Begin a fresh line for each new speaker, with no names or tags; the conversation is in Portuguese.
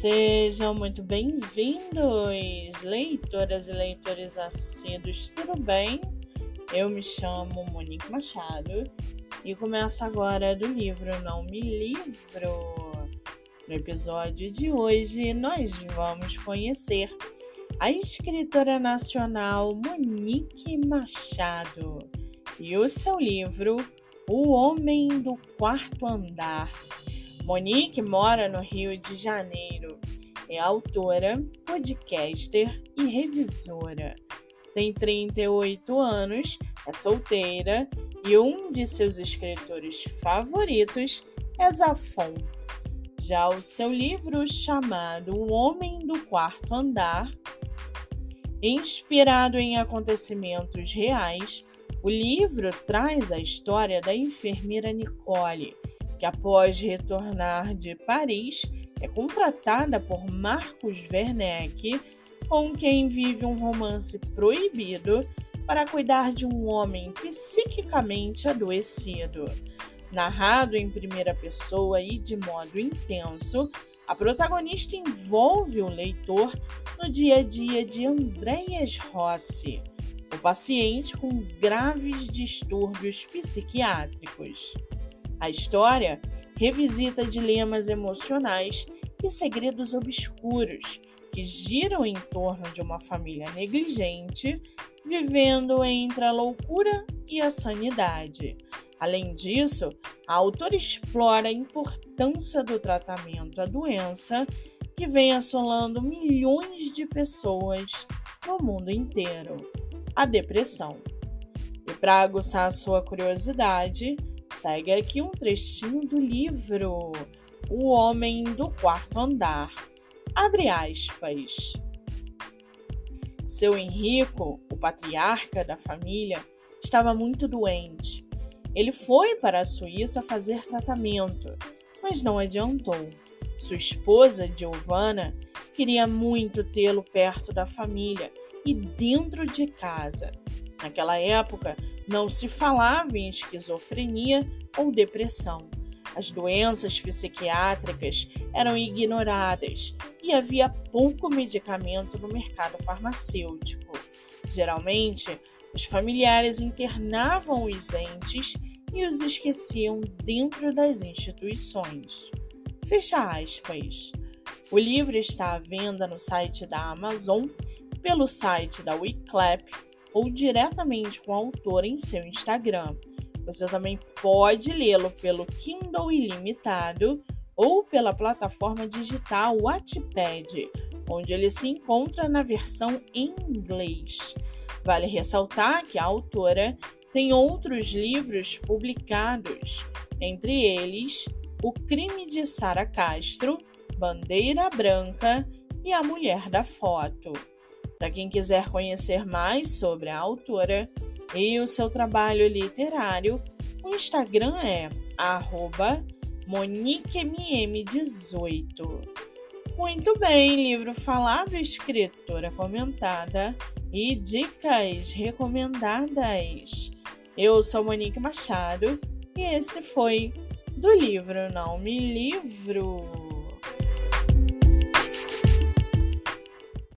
Sejam muito bem-vindos, leitoras e leitores assíduos, tudo bem? Eu me chamo Monique Machado e começo agora do livro Não Me Livro. No episódio de hoje, nós vamos conhecer a escritora nacional Monique Machado e o seu livro O Homem do Quarto Andar Monique mora no Rio de Janeiro. É autora, podcaster e revisora. Tem 38 anos, é solteira e um de seus escritores favoritos é Zafon. Já o seu livro chamado O Homem do Quarto Andar, inspirado em acontecimentos reais, o livro traz a história da enfermeira Nicole que após retornar de Paris é contratada por Marcos Werneck, com quem vive um romance proibido para cuidar de um homem psiquicamente adoecido. Narrado em primeira pessoa e de modo intenso, a protagonista envolve o leitor no dia a dia de Andreas Rossi, o paciente com graves distúrbios psiquiátricos. A história revisita dilemas emocionais e segredos obscuros que giram em torno de uma família negligente vivendo entre a loucura e a sanidade. Além disso, a autora explora a importância do tratamento à doença que vem assolando milhões de pessoas no mundo inteiro a depressão. E para aguçar sua curiosidade, Segue aqui um trechinho do livro O Homem do Quarto Andar. Abre aspas. Seu Henrico, o patriarca da família, estava muito doente. Ele foi para a Suíça fazer tratamento, mas não adiantou. Sua esposa, Giovanna, queria muito tê-lo perto da família e dentro de casa. Naquela época, não se falava em esquizofrenia ou depressão. As doenças psiquiátricas eram ignoradas e havia pouco medicamento no mercado farmacêutico. Geralmente, os familiares internavam os entes e os esqueciam dentro das instituições. Fecha aspas. O livro está à venda no site da Amazon, pelo site da Wiclap ou diretamente com a autora em seu Instagram. Você também pode lê-lo pelo Kindle Ilimitado ou pela plataforma digital Wattpad, onde ele se encontra na versão em inglês. Vale ressaltar que a autora tem outros livros publicados, entre eles O Crime de Sara Castro, Bandeira Branca e A Mulher da Foto. Para quem quiser conhecer mais sobre a autora e o seu trabalho literário, o Instagram é moniquemm18. Muito bem, livro falado, escritora comentada e dicas recomendadas. Eu sou Monique Machado e esse foi do livro Não Me Livro.